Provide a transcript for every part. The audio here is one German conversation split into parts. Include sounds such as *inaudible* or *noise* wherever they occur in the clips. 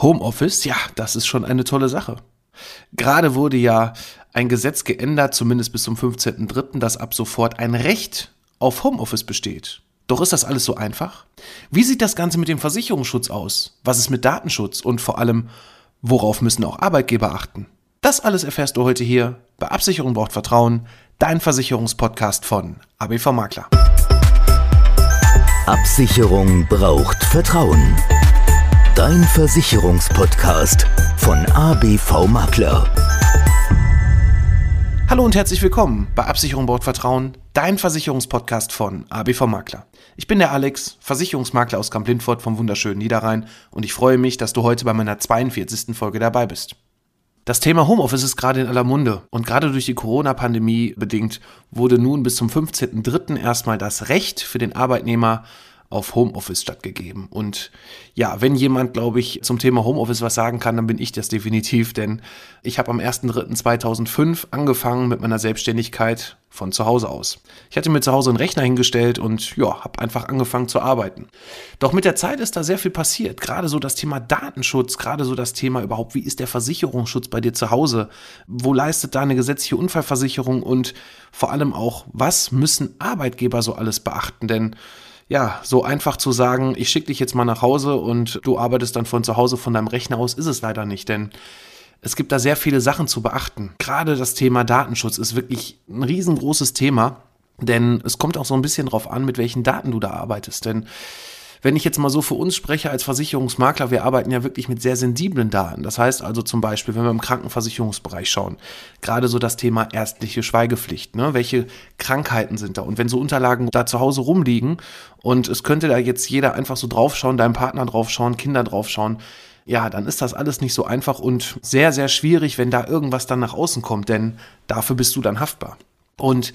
Homeoffice, ja, das ist schon eine tolle Sache. Gerade wurde ja ein Gesetz geändert, zumindest bis zum 15.03., dass ab sofort ein Recht auf Homeoffice besteht. Doch ist das alles so einfach? Wie sieht das Ganze mit dem Versicherungsschutz aus? Was ist mit Datenschutz? Und vor allem, worauf müssen auch Arbeitgeber achten? Das alles erfährst du heute hier bei Absicherung braucht Vertrauen, dein Versicherungspodcast von ABV Makler. Absicherung braucht Vertrauen. Dein Versicherungspodcast von ABV Makler. Hallo und herzlich willkommen bei Absicherung Bord Vertrauen, dein Versicherungspodcast von ABV Makler. Ich bin der Alex, Versicherungsmakler aus Kamp-Lindfort vom wunderschönen Niederrhein und ich freue mich, dass du heute bei meiner 42. Folge dabei bist. Das Thema Homeoffice ist gerade in aller Munde und gerade durch die Corona-Pandemie bedingt wurde nun bis zum 15.03. erstmal das Recht für den Arbeitnehmer auf Homeoffice stattgegeben. Und ja, wenn jemand, glaube ich, zum Thema Homeoffice was sagen kann, dann bin ich das definitiv, denn ich habe am 1.3.2005 angefangen mit meiner Selbstständigkeit von zu Hause aus. Ich hatte mir zu Hause einen Rechner hingestellt und ja, habe einfach angefangen zu arbeiten. Doch mit der Zeit ist da sehr viel passiert. Gerade so das Thema Datenschutz, gerade so das Thema überhaupt, wie ist der Versicherungsschutz bei dir zu Hause? Wo leistet da eine gesetzliche Unfallversicherung? Und vor allem auch, was müssen Arbeitgeber so alles beachten? Denn ja, so einfach zu sagen, ich schicke dich jetzt mal nach Hause und du arbeitest dann von zu Hause von deinem Rechner aus, ist es leider nicht, denn es gibt da sehr viele Sachen zu beachten. Gerade das Thema Datenschutz ist wirklich ein riesengroßes Thema, denn es kommt auch so ein bisschen drauf an, mit welchen Daten du da arbeitest, denn wenn ich jetzt mal so für uns spreche als Versicherungsmakler, wir arbeiten ja wirklich mit sehr sensiblen Daten. Das heißt also zum Beispiel, wenn wir im Krankenversicherungsbereich schauen, gerade so das Thema ärztliche Schweigepflicht, ne? welche Krankheiten sind da? Und wenn so Unterlagen da zu Hause rumliegen und es könnte da jetzt jeder einfach so draufschauen, deinem Partner draufschauen, Kinder draufschauen, ja, dann ist das alles nicht so einfach und sehr, sehr schwierig, wenn da irgendwas dann nach außen kommt, denn dafür bist du dann haftbar. Und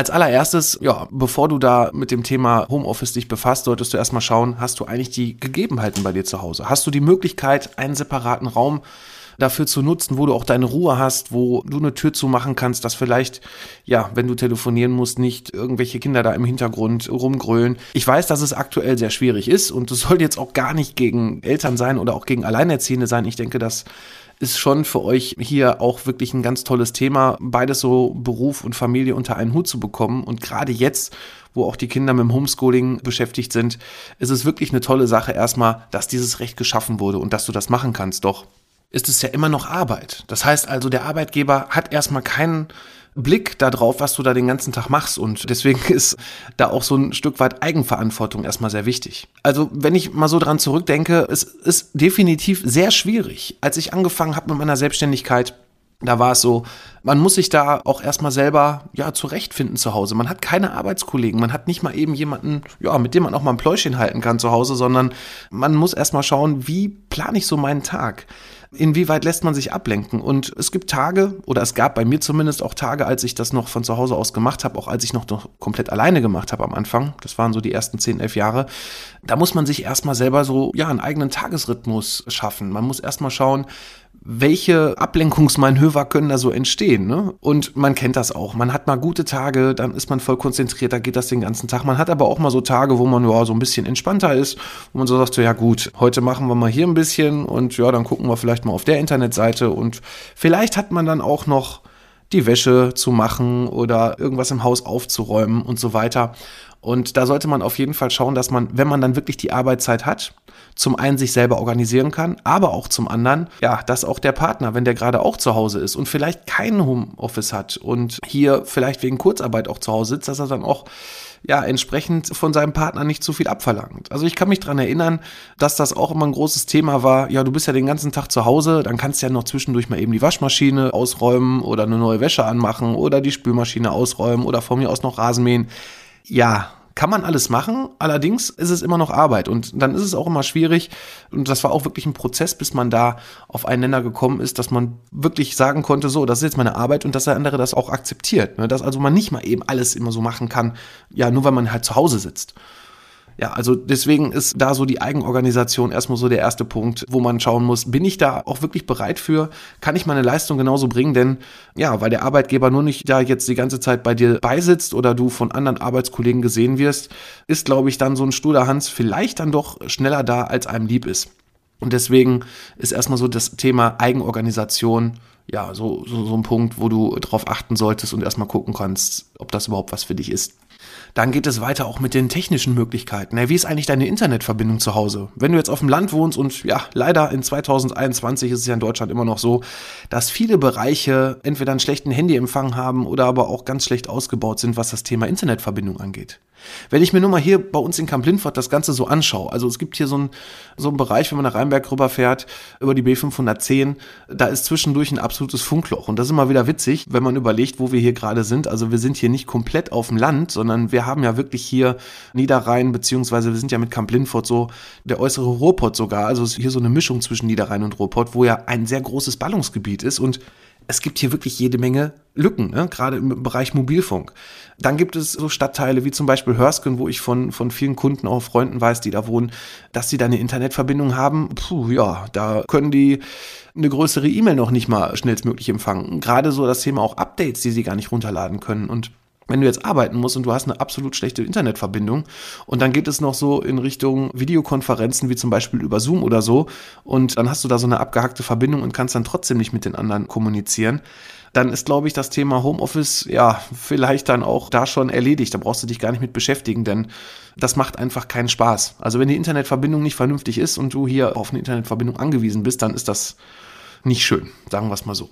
als allererstes, ja, bevor du da mit dem Thema Homeoffice dich befasst, solltest du erstmal schauen, hast du eigentlich die Gegebenheiten bei dir zu Hause? Hast du die Möglichkeit, einen separaten Raum dafür zu nutzen, wo du auch deine Ruhe hast, wo du eine Tür zumachen kannst, dass vielleicht, ja, wenn du telefonieren musst, nicht irgendwelche Kinder da im Hintergrund rumgrölen. Ich weiß, dass es aktuell sehr schwierig ist und es soll jetzt auch gar nicht gegen Eltern sein oder auch gegen Alleinerziehende sein. Ich denke, dass ist schon für euch hier auch wirklich ein ganz tolles Thema, beides so Beruf und Familie unter einen Hut zu bekommen. Und gerade jetzt, wo auch die Kinder mit dem Homeschooling beschäftigt sind, ist es wirklich eine tolle Sache erstmal, dass dieses Recht geschaffen wurde und dass du das machen kannst. Doch ist es ja immer noch Arbeit. Das heißt also, der Arbeitgeber hat erstmal keinen Blick darauf, was du da den ganzen Tag machst. Und deswegen *laughs* ist da auch so ein Stück weit Eigenverantwortung erstmal sehr wichtig. Also wenn ich mal so dran zurückdenke, es ist definitiv sehr schwierig. Als ich angefangen habe mit meiner Selbstständigkeit, da war es so, man muss sich da auch erstmal selber ja zurechtfinden zu Hause. Man hat keine Arbeitskollegen, man hat nicht mal eben jemanden, ja, mit dem man auch mal ein Pläuschen halten kann zu Hause, sondern man muss erstmal schauen, wie plane ich so meinen Tag? Inwieweit lässt man sich ablenken? Und es gibt Tage, oder es gab bei mir zumindest auch Tage, als ich das noch von zu Hause aus gemacht habe, auch als ich noch, noch komplett alleine gemacht habe am Anfang, das waren so die ersten 10, 11 Jahre, da muss man sich erstmal selber so, ja, einen eigenen Tagesrhythmus schaffen. Man muss erstmal schauen, welche Ablenkungsmanöver können da so entstehen. Ne? Und man kennt das auch. Man hat mal gute Tage, dann ist man voll konzentriert, da geht das den ganzen Tag. Man hat aber auch mal so Tage, wo man ja so ein bisschen entspannter ist, wo man so sagt, so, ja gut, heute machen wir mal hier ein bisschen und ja, dann gucken wir vielleicht mal auf der Internetseite und vielleicht hat man dann auch noch die Wäsche zu machen oder irgendwas im Haus aufzuräumen und so weiter. Und da sollte man auf jeden Fall schauen, dass man, wenn man dann wirklich die Arbeitszeit hat, zum einen sich selber organisieren kann, aber auch zum anderen, ja, dass auch der Partner, wenn der gerade auch zu Hause ist und vielleicht kein Homeoffice hat und hier vielleicht wegen Kurzarbeit auch zu Hause sitzt, dass er dann auch ja, entsprechend von seinem Partner nicht zu viel abverlangt. Also ich kann mich dran erinnern, dass das auch immer ein großes Thema war. Ja, du bist ja den ganzen Tag zu Hause, dann kannst du ja noch zwischendurch mal eben die Waschmaschine ausräumen oder eine neue Wäsche anmachen oder die Spülmaschine ausräumen oder von mir aus noch Rasenmähen. Ja, kann man alles machen, allerdings ist es immer noch Arbeit und dann ist es auch immer schwierig und das war auch wirklich ein Prozess, bis man da auf einen Nenner gekommen ist, dass man wirklich sagen konnte, so, das ist jetzt meine Arbeit und dass der andere das auch akzeptiert, ne? dass also man nicht mal eben alles immer so machen kann, ja, nur weil man halt zu Hause sitzt. Ja, also deswegen ist da so die Eigenorganisation erstmal so der erste Punkt, wo man schauen muss, bin ich da auch wirklich bereit für? Kann ich meine Leistung genauso bringen? Denn ja, weil der Arbeitgeber nur nicht da jetzt die ganze Zeit bei dir beisitzt oder du von anderen Arbeitskollegen gesehen wirst, ist, glaube ich, dann so ein Studer Hans vielleicht dann doch schneller da, als einem lieb ist. Und deswegen ist erstmal so das Thema Eigenorganisation ja so, so, so ein Punkt, wo du drauf achten solltest und erstmal gucken kannst, ob das überhaupt was für dich ist. Dann geht es weiter auch mit den technischen Möglichkeiten. Wie ist eigentlich deine Internetverbindung zu Hause? Wenn du jetzt auf dem Land wohnst und ja, leider in 2021 ist es ja in Deutschland immer noch so, dass viele Bereiche entweder einen schlechten Handyempfang haben oder aber auch ganz schlecht ausgebaut sind, was das Thema Internetverbindung angeht. Wenn ich mir nur mal hier bei uns in Kamp Lindfort das Ganze so anschaue, also es gibt hier so einen, so einen Bereich, wenn man nach Rheinberg rüberfährt, über die B510, da ist zwischendurch ein absolutes Funkloch. Und das ist immer wieder witzig, wenn man überlegt, wo wir hier gerade sind. Also wir sind hier nicht komplett auf dem Land, sondern wir haben ja wirklich hier Niederrhein, beziehungsweise wir sind ja mit Kamp Lindfort so der äußere Ruhrpott sogar. Also hier so eine Mischung zwischen Niederrhein und Ruhrpott, wo ja ein sehr großes Ballungsgebiet ist und es gibt hier wirklich jede Menge Lücken, ne? gerade im Bereich Mobilfunk. Dann gibt es so Stadtteile wie zum Beispiel Hörsken, wo ich von, von vielen Kunden, auch Freunden weiß, die da wohnen, dass sie da eine Internetverbindung haben. Puh, ja, da können die eine größere E-Mail noch nicht mal schnellstmöglich empfangen. Gerade so das Thema auch Updates, die sie gar nicht runterladen können. Und wenn du jetzt arbeiten musst und du hast eine absolut schlechte Internetverbindung und dann geht es noch so in Richtung Videokonferenzen wie zum Beispiel über Zoom oder so und dann hast du da so eine abgehackte Verbindung und kannst dann trotzdem nicht mit den anderen kommunizieren, dann ist, glaube ich, das Thema Homeoffice ja vielleicht dann auch da schon erledigt. Da brauchst du dich gar nicht mit beschäftigen, denn das macht einfach keinen Spaß. Also wenn die Internetverbindung nicht vernünftig ist und du hier auf eine Internetverbindung angewiesen bist, dann ist das nicht schön, sagen wir es mal so.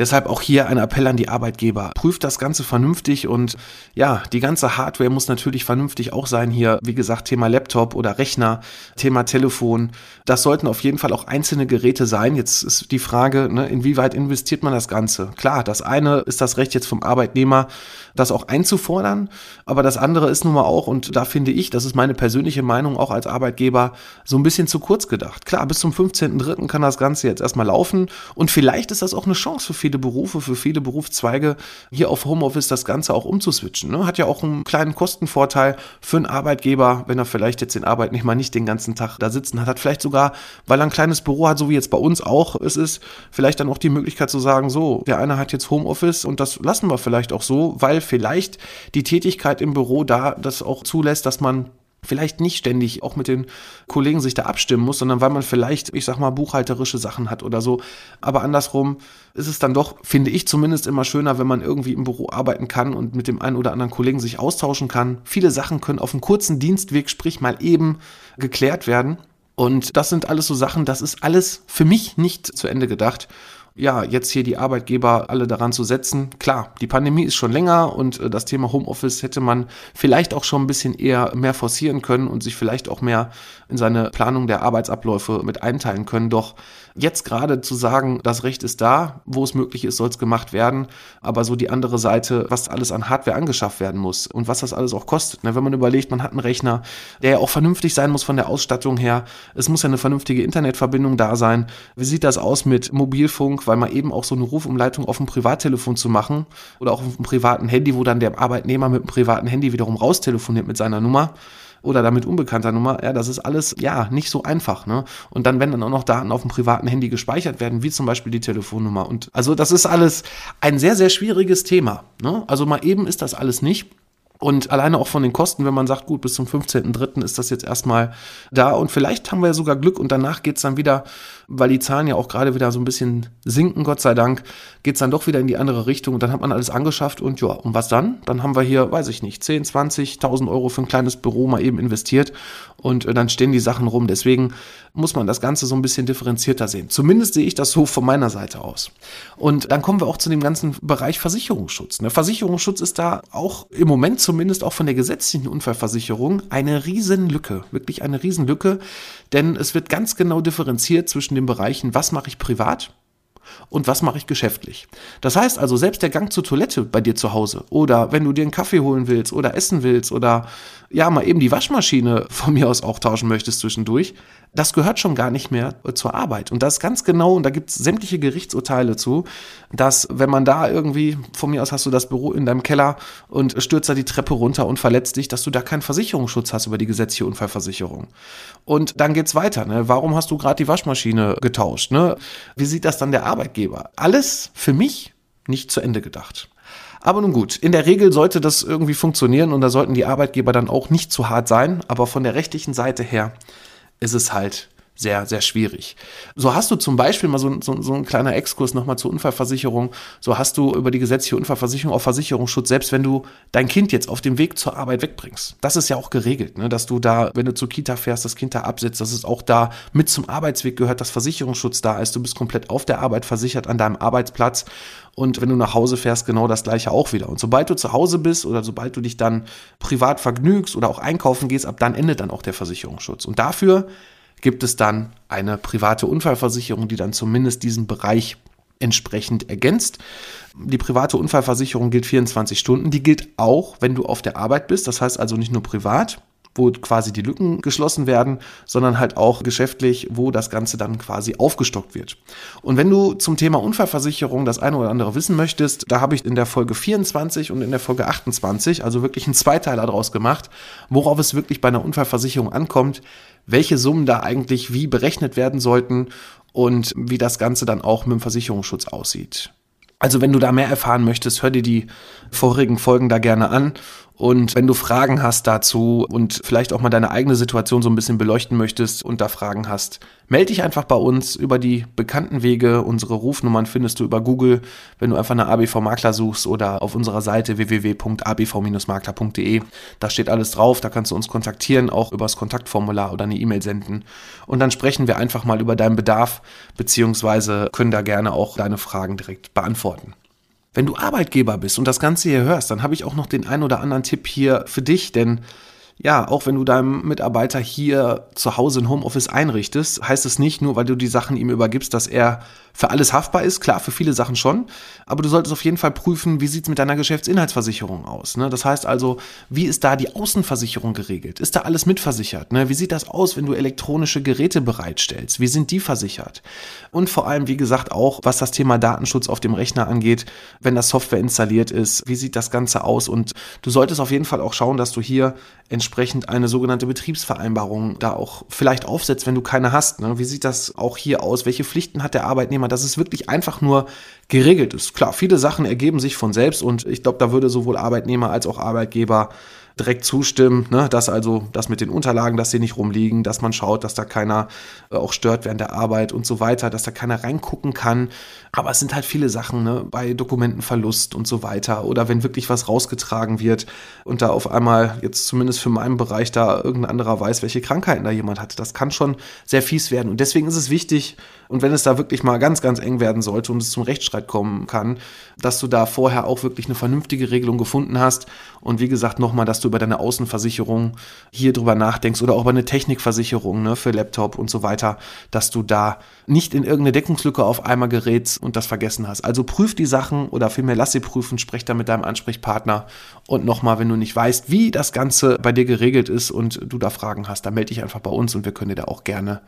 Deshalb auch hier ein Appell an die Arbeitgeber. Prüft das Ganze vernünftig und ja, die ganze Hardware muss natürlich vernünftig auch sein hier. Wie gesagt, Thema Laptop oder Rechner, Thema Telefon. Das sollten auf jeden Fall auch einzelne Geräte sein. Jetzt ist die Frage, ne, inwieweit investiert man das Ganze? Klar, das eine ist das Recht jetzt vom Arbeitnehmer, das auch einzufordern. Aber das andere ist nun mal auch, und da finde ich, das ist meine persönliche Meinung auch als Arbeitgeber, so ein bisschen zu kurz gedacht. Klar, bis zum 15.03. kann das Ganze jetzt erstmal laufen und vielleicht ist das auch eine Chance für viele Berufe, für viele Berufszweige, hier auf Homeoffice das Ganze auch umzuswitchen. Ne? Hat ja auch einen kleinen Kostenvorteil für einen Arbeitgeber, wenn er vielleicht jetzt den Arbeitnehmer nicht den ganzen Tag da sitzen hat, hat vielleicht sogar, weil er ein kleines Büro hat, so wie jetzt bei uns auch es ist, vielleicht dann auch die Möglichkeit zu sagen, so, der eine hat jetzt Homeoffice und das lassen wir vielleicht auch so, weil vielleicht die Tätigkeit im Büro da das auch zulässt, dass man vielleicht nicht ständig auch mit den Kollegen sich da abstimmen muss, sondern weil man vielleicht, ich sag mal, buchhalterische Sachen hat oder so. Aber andersrum ist es dann doch, finde ich zumindest immer schöner, wenn man irgendwie im Büro arbeiten kann und mit dem einen oder anderen Kollegen sich austauschen kann. Viele Sachen können auf einem kurzen Dienstweg, sprich mal eben, geklärt werden. Und das sind alles so Sachen, das ist alles für mich nicht zu Ende gedacht ja, jetzt hier die Arbeitgeber alle daran zu setzen. Klar, die Pandemie ist schon länger und äh, das Thema Homeoffice hätte man vielleicht auch schon ein bisschen eher mehr forcieren können und sich vielleicht auch mehr in seine Planung der Arbeitsabläufe mit einteilen können. Doch jetzt gerade zu sagen, das Recht ist da, wo es möglich ist, soll es gemacht werden. Aber so die andere Seite, was alles an Hardware angeschafft werden muss und was das alles auch kostet. Ne? Wenn man überlegt, man hat einen Rechner, der ja auch vernünftig sein muss von der Ausstattung her. Es muss ja eine vernünftige Internetverbindung da sein. Wie sieht das aus mit Mobilfunk, weil man eben auch so eine Rufumleitung auf dem Privattelefon zu machen oder auch auf dem privaten Handy, wo dann der Arbeitnehmer mit dem privaten Handy wiederum raustelefoniert mit seiner Nummer oder damit unbekannter Nummer, ja, das ist alles, ja, nicht so einfach, ne? Und dann, wenn dann auch noch Daten auf dem privaten Handy gespeichert werden, wie zum Beispiel die Telefonnummer. Und also das ist alles ein sehr, sehr schwieriges Thema. Ne? Also mal eben ist das alles nicht. Und alleine auch von den Kosten, wenn man sagt, gut, bis zum 15.03. ist das jetzt erstmal da und vielleicht haben wir ja sogar Glück und danach geht's dann wieder, weil die Zahlen ja auch gerade wieder so ein bisschen sinken, Gott sei Dank, geht's dann doch wieder in die andere Richtung und dann hat man alles angeschafft und ja, und was dann? Dann haben wir hier, weiß ich nicht, 10, 20.000 Euro für ein kleines Büro mal eben investiert und äh, dann stehen die Sachen rum. Deswegen muss man das Ganze so ein bisschen differenzierter sehen. Zumindest sehe ich das so von meiner Seite aus. Und dann kommen wir auch zu dem ganzen Bereich Versicherungsschutz. Ne? Versicherungsschutz ist da auch im Moment zumindest auch von der gesetzlichen Unfallversicherung eine Riesenlücke. Wirklich eine Riesenlücke, denn es wird ganz genau differenziert zwischen den Bereichen, was mache ich privat und was mache ich geschäftlich. Das heißt also, selbst der Gang zur Toilette bei dir zu Hause oder wenn du dir einen Kaffee holen willst oder essen willst oder ja, mal eben die Waschmaschine von mir aus auch tauschen möchtest zwischendurch, das gehört schon gar nicht mehr zur Arbeit. Und das ganz genau, und da gibt es sämtliche Gerichtsurteile zu, dass wenn man da irgendwie, von mir aus hast du das Büro in deinem Keller und stürzt da die Treppe runter und verletzt dich, dass du da keinen Versicherungsschutz hast über die gesetzliche Unfallversicherung. Und dann geht's weiter. Ne? Warum hast du gerade die Waschmaschine getauscht? Ne? Wie sieht das dann der Arbeitgeber? Alles für mich nicht zu Ende gedacht. Aber nun gut, in der Regel sollte das irgendwie funktionieren und da sollten die Arbeitgeber dann auch nicht zu hart sein, aber von der rechtlichen Seite her ist es halt sehr, sehr schwierig. So hast du zum Beispiel mal so, so, so ein kleiner Exkurs nochmal zur Unfallversicherung. So hast du über die gesetzliche Unfallversicherung auch Versicherungsschutz, selbst wenn du dein Kind jetzt auf dem Weg zur Arbeit wegbringst. Das ist ja auch geregelt, ne? dass du da, wenn du zur Kita fährst, das Kind da absetzt, dass es auch da mit zum Arbeitsweg gehört, dass Versicherungsschutz da ist. Du bist komplett auf der Arbeit versichert an deinem Arbeitsplatz. Und wenn du nach Hause fährst, genau das gleiche auch wieder. Und sobald du zu Hause bist oder sobald du dich dann privat vergnügst oder auch einkaufen gehst, ab dann endet dann auch der Versicherungsschutz. Und dafür gibt es dann eine private Unfallversicherung, die dann zumindest diesen Bereich entsprechend ergänzt. Die private Unfallversicherung gilt 24 Stunden. Die gilt auch, wenn du auf der Arbeit bist. Das heißt also nicht nur privat, wo quasi die Lücken geschlossen werden, sondern halt auch geschäftlich, wo das Ganze dann quasi aufgestockt wird. Und wenn du zum Thema Unfallversicherung das eine oder andere wissen möchtest, da habe ich in der Folge 24 und in der Folge 28, also wirklich einen Zweiteiler daraus gemacht, worauf es wirklich bei einer Unfallversicherung ankommt, welche Summen da eigentlich wie berechnet werden sollten und wie das Ganze dann auch mit dem Versicherungsschutz aussieht. Also wenn du da mehr erfahren möchtest, hör dir die vorigen Folgen da gerne an und wenn du Fragen hast dazu und vielleicht auch mal deine eigene Situation so ein bisschen beleuchten möchtest und da Fragen hast, melde dich einfach bei uns über die bekannten Wege. Unsere Rufnummern findest du über Google, wenn du einfach eine ABV Makler suchst oder auf unserer Seite www.abv-makler.de. Da steht alles drauf, da kannst du uns kontaktieren, auch übers Kontaktformular oder eine E-Mail senden. Und dann sprechen wir einfach mal über deinen Bedarf, beziehungsweise können da gerne auch deine Fragen direkt beantworten. Wenn du Arbeitgeber bist und das Ganze hier hörst, dann habe ich auch noch den ein oder anderen Tipp hier für dich, denn ja, auch wenn du deinem Mitarbeiter hier zu Hause ein Homeoffice einrichtest, heißt es nicht nur, weil du die Sachen ihm übergibst, dass er für alles haftbar ist. Klar, für viele Sachen schon. Aber du solltest auf jeden Fall prüfen, wie sieht es mit deiner Geschäftsinhaltsversicherung aus. Ne? Das heißt also, wie ist da die Außenversicherung geregelt? Ist da alles mitversichert? Ne? Wie sieht das aus, wenn du elektronische Geräte bereitstellst? Wie sind die versichert? Und vor allem, wie gesagt, auch, was das Thema Datenschutz auf dem Rechner angeht, wenn das Software installiert ist, wie sieht das Ganze aus? Und du solltest auf jeden Fall auch schauen, dass du hier entsprechend eine sogenannte Betriebsvereinbarung da auch vielleicht aufsetzt, wenn du keine hast. Ne? Wie sieht das auch hier aus? Welche Pflichten hat der Arbeitnehmer, dass es wirklich einfach nur geregelt ist? Klar, viele Sachen ergeben sich von selbst und ich glaube, da würde sowohl Arbeitnehmer als auch Arbeitgeber direkt zustimmen, ne? dass also das mit den Unterlagen, dass sie nicht rumliegen, dass man schaut, dass da keiner äh, auch stört während der Arbeit und so weiter, dass da keiner reingucken kann. Aber es sind halt viele Sachen ne? bei Dokumentenverlust und so weiter oder wenn wirklich was rausgetragen wird und da auf einmal jetzt zumindest für meinen Bereich da irgendein anderer weiß, welche Krankheiten da jemand hat. Das kann schon sehr fies werden und deswegen ist es wichtig und wenn es da wirklich mal ganz, ganz eng werden sollte und es zum Rechtsstreit kommen kann, dass du da vorher auch wirklich eine vernünftige Regelung gefunden hast und wie gesagt nochmal, dass du über deine Außenversicherung hier drüber nachdenkst oder auch über eine Technikversicherung ne, für Laptop und so weiter, dass du da nicht in irgendeine Deckungslücke auf einmal gerätst und das vergessen hast. Also prüf die Sachen oder vielmehr lass sie prüfen, sprech da mit deinem Ansprechpartner und nochmal, wenn du nicht weißt, wie das Ganze bei dir geregelt ist und du da Fragen hast, dann melde dich einfach bei uns und wir können dir da auch gerne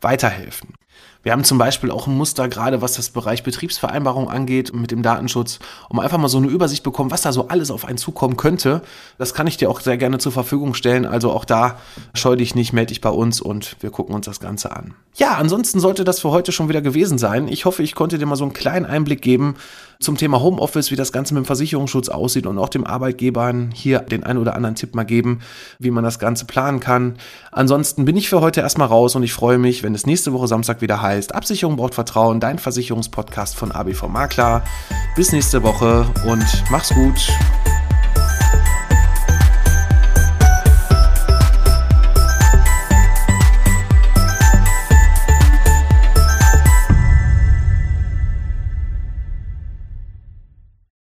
weiterhelfen. Wir haben zum Beispiel auch ein Muster, gerade was das Bereich Betriebsvereinbarung angeht, mit dem Datenschutz, um einfach mal so eine Übersicht bekommen, was da so alles auf einen zukommen könnte. Das kann ich dir auch sehr gerne zur Verfügung stellen. Also auch da scheu dich nicht, melde dich bei uns und wir gucken uns das Ganze an. Ja, ansonsten sollte das für heute schon wieder gewesen sein. Ich hoffe, ich konnte dir mal so einen kleinen Einblick geben zum Thema Homeoffice, wie das Ganze mit dem Versicherungsschutz aussieht und auch dem Arbeitgebern hier den einen oder anderen Tipp mal geben, wie man das Ganze planen kann. Ansonsten bin ich für heute erstmal raus und ich freue mich, wenn es nächste Woche Samstag wieder heißt, Absicherung braucht Vertrauen, dein Versicherungspodcast von ABV Makler. Bis nächste Woche und mach's gut.